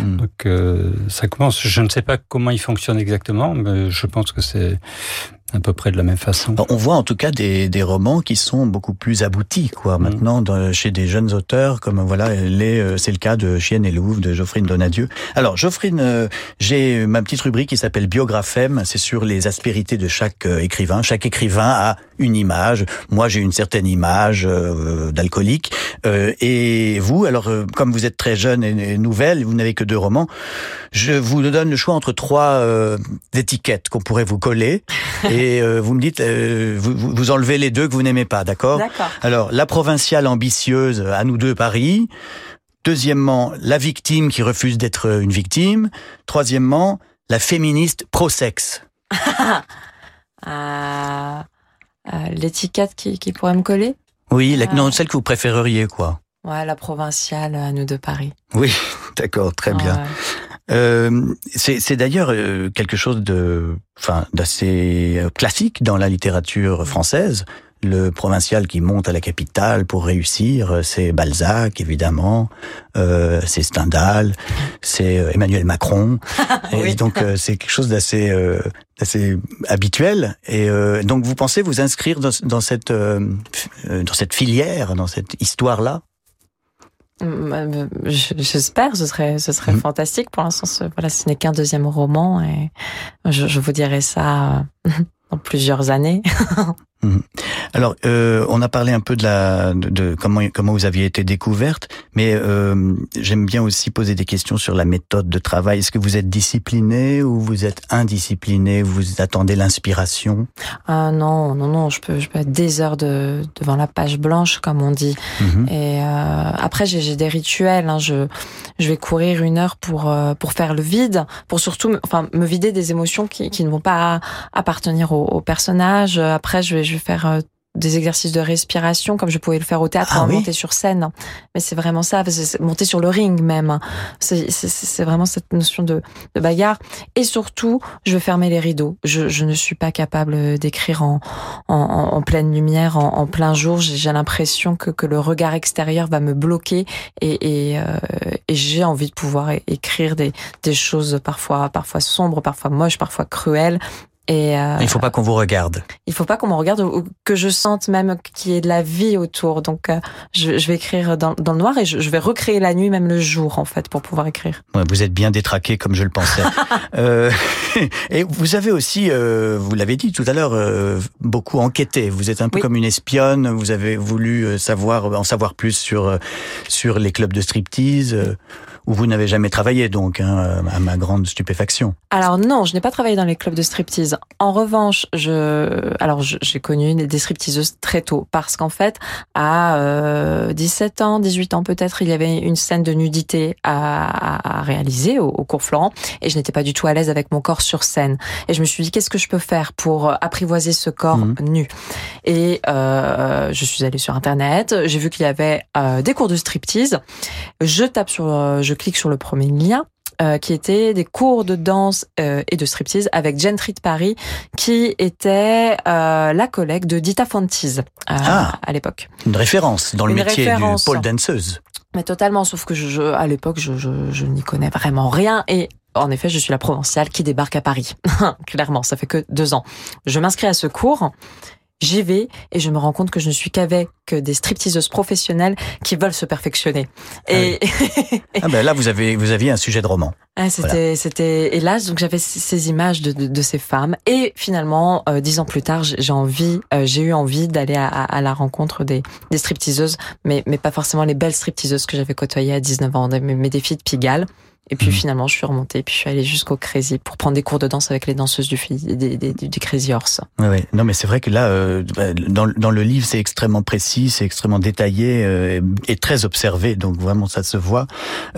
Hmm. Donc, euh, ça commence. Je ne sais pas comment il fonctionne exactement, mais je pense que c'est à peu près de la même façon. On voit en tout cas des, des romans qui sont beaucoup plus aboutis, quoi. Mm. Maintenant, dans, chez des jeunes auteurs, comme voilà, euh, c'est le cas de Chienne et Louvre, de Geoffrine Donadieu. Alors, Geoffrine, euh, j'ai ma petite rubrique qui s'appelle Biographème. C'est sur les aspérités de chaque euh, écrivain. Chaque écrivain a une image. Moi, j'ai une certaine image d'alcoolique. et vous, alors, comme vous êtes très jeune et, nouvelle, vous n'avez que deux romans, je vous donne le choix entre trois étiquettes qu'on pourrait vous coller. Et [LAUGHS] vous me dites, vous, vous enlevez les deux que vous n'aimez pas, d'accord D'accord. Alors, la provinciale ambitieuse, à nous deux Paris. Deuxièmement, la victime qui refuse d'être une victime. Troisièmement, la féministe pro-sexe. [LAUGHS] euh, L'étiquette qui, qui, pourrait me coller Oui, la, non, celle que vous préféreriez, quoi. Ouais, la provinciale à nous deux Paris. Oui, [LAUGHS] d'accord, très bien. Euh, c'est d'ailleurs euh, quelque chose de, enfin, d'assez classique dans la littérature française le provincial qui monte à la capitale pour réussir, c'est Balzac évidemment, euh, c'est Stendhal, c'est euh, Emmanuel Macron. [LAUGHS] oui. Et donc euh, c'est quelque chose d'assez euh, assez habituel. Et euh, donc vous pensez vous inscrire dans, dans cette dans cette filière, dans cette histoire là J'espère, ce serait, ce serait mmh. fantastique. Pour l'instant, ce, voilà, ce n'est qu'un deuxième roman et je, je vous dirai ça [LAUGHS] dans plusieurs années. [LAUGHS] Mmh. Alors, euh, on a parlé un peu de la, de, de, comment comment vous aviez été découverte, mais euh, j'aime bien aussi poser des questions sur la méthode de travail. Est-ce que vous êtes discipliné ou vous êtes indiscipliné? Vous attendez l'inspiration? Ah non, non, non. Je peux, je peux être des heures de, devant la page blanche, comme on dit. Mmh. Et euh, après, j'ai des rituels. Hein. Je, je vais courir une heure pour euh, pour faire le vide, pour surtout, enfin, me vider des émotions qui, qui ne vont pas appartenir au, au personnage. Après, je vais, je vais faire euh, des exercices de respiration comme je pouvais le faire au théâtre ah en oui monter sur scène. Mais c'est vraiment ça, monter sur le ring même. C'est vraiment cette notion de, de, bagarre. Et surtout, je fermer les rideaux. Je, je ne suis pas capable d'écrire en, en, en, pleine lumière, en, en plein jour. J'ai l'impression que, que le regard extérieur va me bloquer et, et, euh, et j'ai envie de pouvoir écrire des, des choses parfois, parfois sombres, parfois moches, parfois cruelles, et euh, il faut pas qu'on vous regarde. Il faut pas qu'on me regarde ou que je sente même qu'il y ait de la vie autour. Donc euh, je, je, vais écrire dans, dans le noir et je, je, vais recréer la nuit, même le jour en fait, pour pouvoir écrire. Ouais, vous êtes bien détraqué comme je le pensais. [LAUGHS] euh, [LAUGHS] et vous avez aussi, euh, vous l'avez dit tout à l'heure, euh, beaucoup enquêté. Vous êtes un peu Oui. comme une espionne. Vous avez voulu savoir, en savoir plus sur sur les clubs de striptease. Où vous n'avez jamais travaillé, donc, hein, à ma grande stupéfaction. Alors non, je n'ai pas travaillé dans les clubs de striptease. En revanche, je, alors je- j'ai connu des stripteaseuses très tôt parce qu'en fait, à euh, 17 ans, 18 ans peut-être, il y avait une scène de nudité à, réaliser au, au cours Florent et je n'étais pas du tout à l'aise avec mon corps sur scène. Et je me suis dit qu'est-ce que je peux faire pour euh, apprivoiser ce corps Mhm. nu? Et euh, je suis allée sur internet, j'ai vu qu'il y avait euh, des cours de striptease. Je tape sur, euh, je clique sur le premier lien euh, qui était des cours de danse euh, et de striptease avec Gentry de Paris, qui était euh, la collègue de Dita euh, Ah. à l'époque. Une référence dans le Une métier référence. du pole danseuse. Mais totalement, sauf que je, je- à l'époque, je, je, je n'y connais vraiment rien et en effet, je suis la provinciale qui débarque à Paris. [LAUGHS] Clairement, ça fait que deux ans. Je m'inscris à ce cours. J'y vais et je me rends compte que je ne suis qu'avec des stripteaseuses professionnelles qui veulent se perfectionner. Et, [LAUGHS] Ah ben là, vous avez vous aviez un sujet de roman. Ah, c'était, c'était hélas. Donc j'avais ces images de, de, de ces femmes. Et finalement, euh, dix ans plus tard, j'ai envie, euh, j'ai eu envie d'aller à, à- à la rencontre des, des stripteaseuses, mais, mais pas forcément les belles stripteaseuses que j'avais côtoyées à 19 ans, des- mes, mes défis de Pigalle. Et puis finalement, je suis remontée, puis je suis allée jusqu'au Crazy pour prendre des cours de danse avec les danseuses du, fi- des, des- du, du Crazy Horse. Ouais, ouais. Non, mais c'est vrai que là, euh, bah, dans, dans le livre, c'est extrêmement précis, c'est extrêmement détaillé euh, et très observé, donc vraiment ça se voit.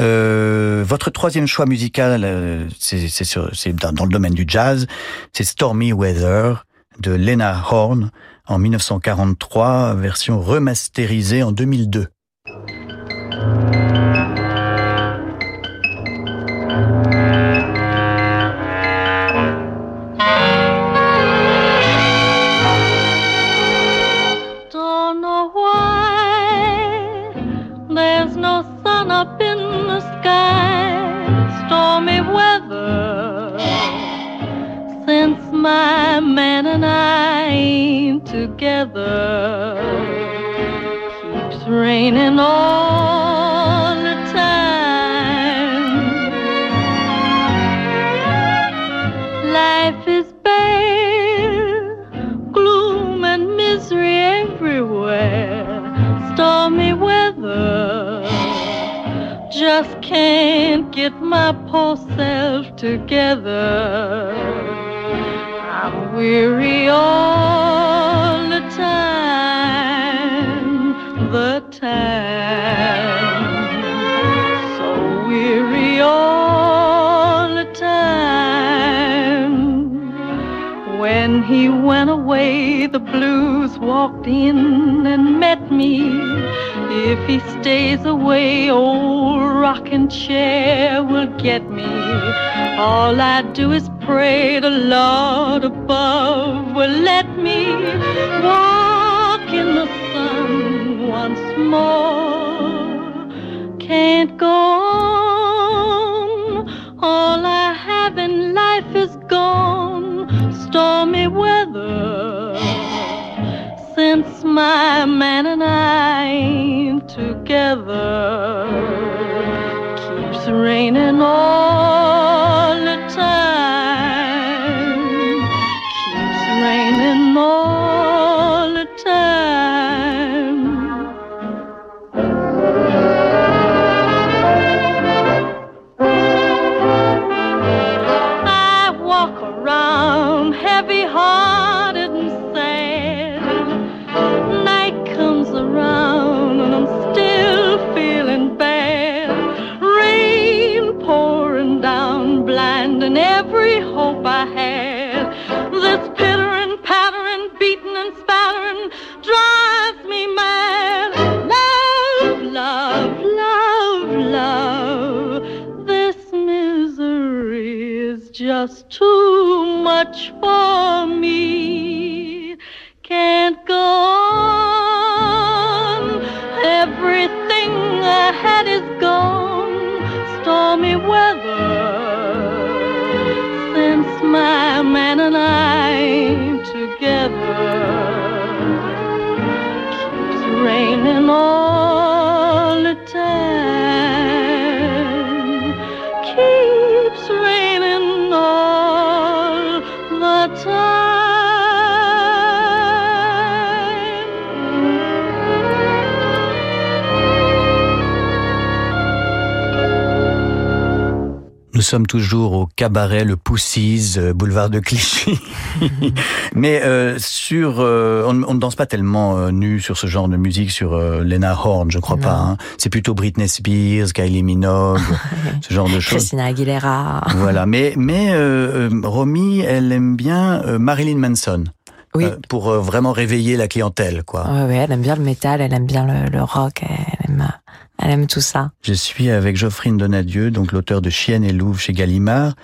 Euh, votre troisième choix musical, euh, c'est dans, dans le domaine du jazz, c'est Stormy Weather de Lena Horne en 1943, version remasterisée en 2002. Together. Keeps raining all the time. Life is bare, gloom and misery everywhere. Stormy weather. Just can't get my poor self together. I'm weary all So weary all the time. When he went away, the blues walked in and met me. If he stays away, old rocking chair will get me. All I do is pray the Lord above will let me walk in the once more. time. Nous sommes toujours au cabaret Le Poussise, euh, boulevard de Clichy. [LAUGHS] Mais euh, sur, euh, on, on ne danse pas tellement euh, nu sur ce genre de musique, sur euh, Lena Horne, je crois Non. pas. hein. C'est plutôt Britney Spears, Kylie Minogue, [LAUGHS] ce genre de choses. Christina Aguilera. Voilà, mais mais Romy, elle aime bien Marilyn Manson. Oui. Pour vraiment réveiller la clientèle, quoi. Ouais, ouais, elle aime bien le métal, elle aime bien le, le rock, elle aime, elle aime tout ça. Je suis avec Geoffrine Donadieu, donc l'auteur de Chienne et Louve chez Gallimard.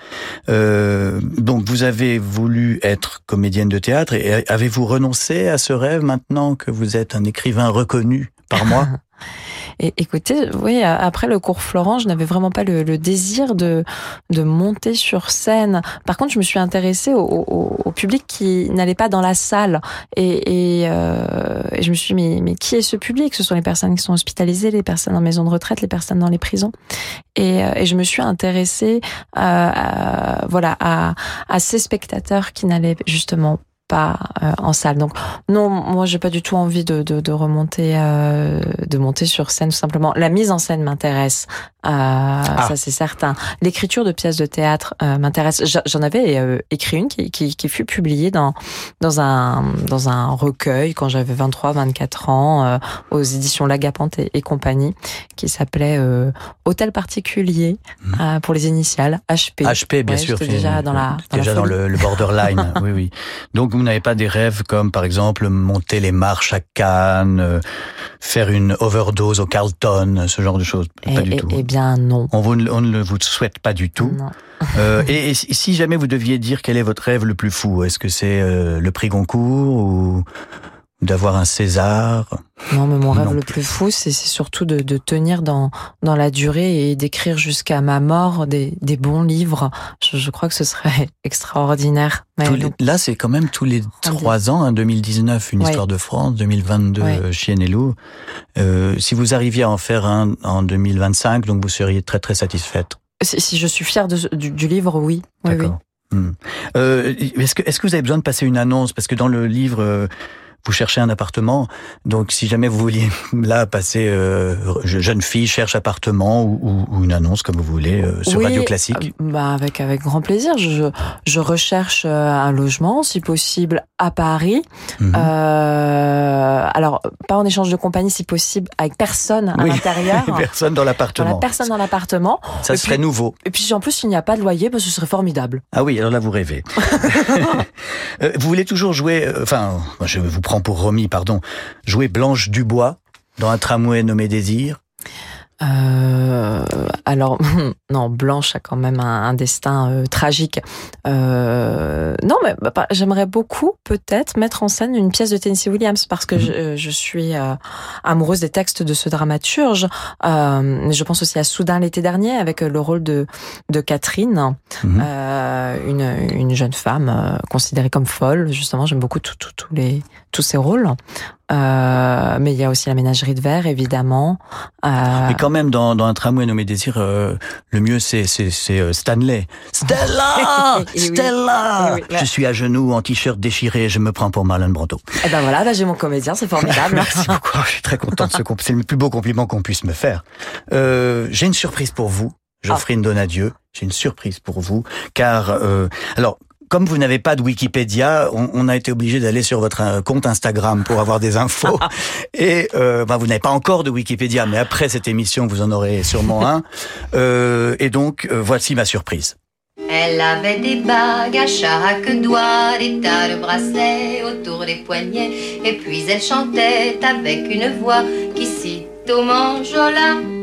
Euh, donc vous avez voulu être comédienne de théâtre et avez-vous renoncé à ce rêve maintenant que vous êtes un écrivain reconnu par moi? [LAUGHS] Et écoutez, oui, après le cours Florent, je n'avais vraiment pas le, le désir de de monter sur scène. Par contre, je me suis intéressée au, au, au public qui n'allait pas dans la salle, et, et, euh, je me suis dit, mais, mais qui est ce public? Ce sont les personnes qui sont hospitalisées, les personnes en maison de retraite, les personnes dans les prisons. Et, euh, et je me suis intéressée, euh, à, voilà, à, à ces spectateurs qui n'allaient justement pas euh, en salle. Donc non, moi j'ai pas du tout envie de, de, de remonter, euh, de monter sur scène tout simplement. La mise en scène m'intéresse, euh, ça c'est certain. L'écriture de pièces de théâtre euh, m'intéresse. J'en avais euh, écrit une qui, qui, qui fut publiée dans dans un dans un recueil quand j'avais 23-24 ans euh, aux éditions Lagapante et, et compagnie, qui s'appelait euh, Hôtel particulier euh, pour les initiales HP. HP, bien Ouais, sûr. déjà dans la dans la déjà dans folie. le, le borderline. [LAUGHS] oui, oui. Donc vous n'avez pas des rêves comme, par exemple, monter les marches à Cannes, euh, faire une overdose au Carlton, ce genre de choses? Eh, pas du eh- tout. eh bien non. On, vous, on ne vous souhaite pas du tout. Non. [LAUGHS] Euh, et, si jamais vous deviez dire quel est votre rêve le plus fou, est-ce que c'est euh, le prix Goncourt ou d'avoir un César Non, mais mon rêve le plus fou, c'est surtout de, de, tenir dans, dans la durée et d'écrire jusqu'à ma mort des, des bons livres. Je, je, crois que ce serait [LAUGHS] extraordinaire. Mais les, là, c'est quand même tous les trois ans, hein, 2019, une histoire de France, 2022, oui. Chien et loup. Euh, si vous arriviez à en faire un en 2025, donc vous seriez très très satisfaite. Si, si je suis fière de, du, du livre, oui. oui, oui. Hmm. Euh, est-ce que vous avez besoin de passer une annonce? Parce que dans le livre euh, vous cherchez un appartement, donc si jamais vous vouliez [LAUGHS] là passer euh, jeune fille cherche appartement ou, ou, ou, une annonce comme vous voulez euh, sur oui, Radio Classique. Bah avec avec grand plaisir. Je je recherche euh, un logement, si possible à Paris. Mhm. Euh, alors pas en échange de compagnie, si possible avec personne à oui. l'intérieur. [LAUGHS] personne dans l'appartement. Voilà, personne dans l'appartement. Ça et serait puis, nouveau. Et puis en plus il n'y a pas de loyer, bah, ce serait formidable. Ah oui, alors là vous rêvez. [LAUGHS] Euh, vous voulez toujours jouer, enfin, je vous pour Romy, pardon, jouer Blanche Dubois dans un tramway nommé Désir euh, alors [LAUGHS] non, Blanche a quand même un, un destin euh, tragique. Euh, non, mais bah, j'aimerais beaucoup peut-être mettre en scène une pièce de Tennessee Williams parce que Mhm. je, je, suis amoureuse des textes de ce dramaturge. Je pense aussi à Soudain l'été dernier avec le rôle de de Catherine, Mhm. une, une jeune femme considérée comme folle. Justement, j'aime beaucoup tous les tous ces rôles. Euh, mais il y a aussi la ménagerie de verre, évidemment. Euh, Mais quand même, dans, dans un tramway nommé Désir, euh, le mieux c'est c'est c'est euh, Stanley. Stella, [LAUGHS] Et oui. Stella. Et oui. Je suis à genoux, en t-shirt déchiré, je me prends pour Marlon Brando. Eh ben voilà, bah j'ai mon comédien, c'est formidable. [LAUGHS] Merci beaucoup. Je suis très content de ce compl- C'est le plus beau compliment qu'on puisse me faire. Euh, J'ai une surprise pour vous, Geoffrine Donadieu. J'ai une surprise pour vous, car euh, alors. Comme vous n'avez pas de Wikipédia, on, on a été obligé d'aller sur votre euh, compte Instagram pour avoir des infos. [LAUGHS] Et euh, bah, vous n'avez pas encore de Wikipédia, mais après cette émission, vous en aurez sûrement un. [LAUGHS] Euh, et donc, euh, voici ma surprise. Elle avait des bagues à chaque doigt, des tas de bracelets autour des poignets, et puis elle chantait avec une voix qui cite au manjola.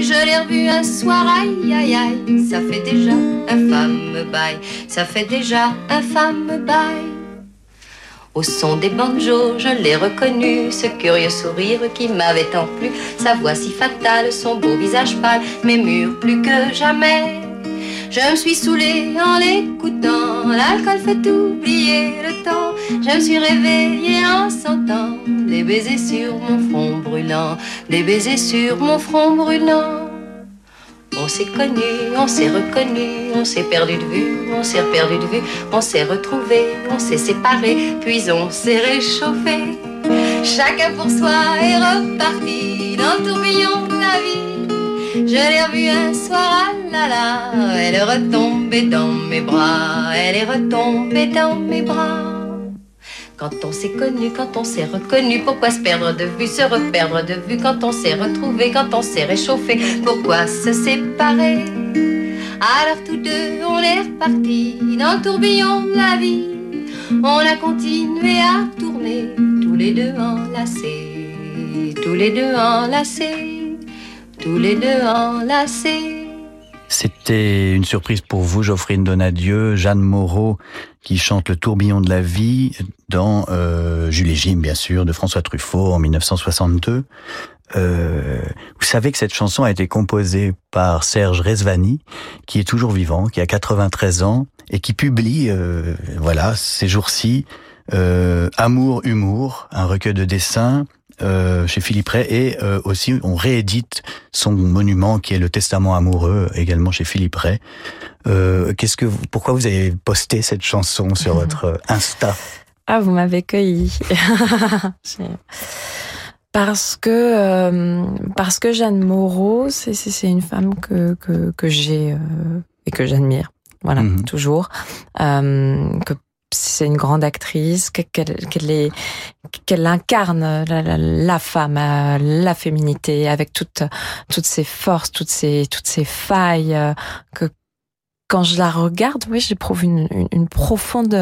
Je l'ai revu un soir, aïe aïe aïe, ça fait déjà un femme bail, ça fait déjà un femme bail. Au son des banjos, je l'ai reconnu, ce curieux sourire qui m'avait tant plu, sa voix si fatale, son beau visage pâle, mes murs plus que jamais. Je me suis saoulée en l'écoutant, l'alcool fait oublier le temps. Je me suis réveillée en sentant des baisers sur mon front brûlant, des baisers sur mon front brûlant. On s'est connu, on s'est reconnu, on s'est perdu de vue, on s'est perdu de vue, on s'est retrouvé, on s'est séparé, puis on s'est réchauffé. Chacun pour soi est reparti dans le tourbillon de la vie. Je l'ai revue un soir, ah là là, elle est retombée dans mes bras, elle est retombée dans mes bras. Quand on s'est connu, quand on s'est reconnu, pourquoi se perdre de vue, se reperdre de vue? Quand on s'est retrouvé, quand on s'est réchauffé, pourquoi se séparer? Alors tous deux, on est repartis dans le tourbillon de la vie. On a continué à tourner, tous les deux enlacés, tous les deux enlacés, tous les enlacés. C'était une surprise pour vous, Geoffrine Donadieu, Jeanne Moreau, qui chante le tourbillon de la vie dans euh, Jules et Jim, bien sûr, de François Truffaut en 1962. Euh, vous savez que cette chanson a été composée par Serge Rezvani, qui est toujours vivant, qui a 93 ans et qui publie, euh, voilà, ces jours-ci, euh, Amour, Humour, un recueil de dessins euh, chez Philippe Ray et euh, aussi on réédite son monument qui est le Testament amoureux également chez Philippe Ray. Euh, qu'est-ce que vous, pourquoi vous avez posté cette chanson sur [LAUGHS] votre Insta? Ah, vous m'avez cueilli. [LAUGHS] parce que parce que Jeanne Moreau, c'est une femme que que que j'ai et que j'admire. Voilà, Mhm. toujours. Que c'est une grande actrice, qu'elle qu'elle qu'elle incarne la, la, la, femme, euh, la féminité, avec toutes toutes ses forces, toutes ses toutes ses failles. Euh, que quand je la regarde, oui, j'éprouve une, une, une, profonde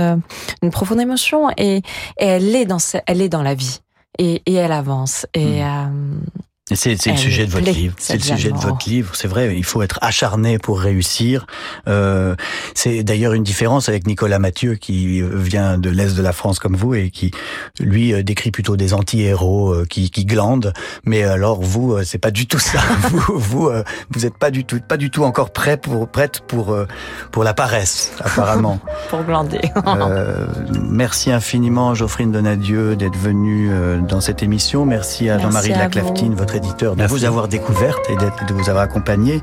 une profonde émotion et, et elle est dans elle est dans la vie et, et elle avance et mmh. C'est le sujet de votre livre. C'est le sujet de votre livre. C'est vrai, il faut être acharné pour réussir. Euh, c'est d'ailleurs une différence avec Nicolas Mathieu qui vient de l'est de la France comme vous et qui lui euh, décrit plutôt des anti-héros euh, qui, qui glandent. Mais alors vous, euh, c'est pas du tout ça. [LAUGHS] vous, vous, vous êtes pas du tout, pas du tout encore prêt pour prête pour pour la paresse apparemment. [LAUGHS] pour glander. euh, merci infiniment Geoffrine Donadieu d'être venue dans cette émission. Merci à Jean-Marie de la Claftine, votre de Merci. vous avoir découverte et de vous avoir accompagné.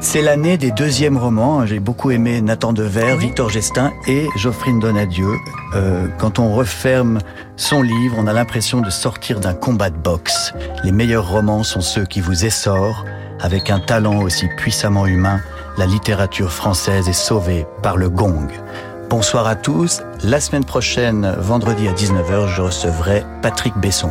C'est l'année des deuxièmes romans. J'ai beaucoup aimé Nathan Dever, Victor Gestin et Geoffrine Donadieu. Euh, quand on referme son livre, on a l'impression de sortir d'un combat de boxe. Les meilleurs romans sont ceux qui vous essorent. Avec un talent aussi puissamment humain, la littérature française est sauvée par le gong. Bonsoir à tous. La semaine prochaine, vendredi à 19h, je recevrai Patrick Besson.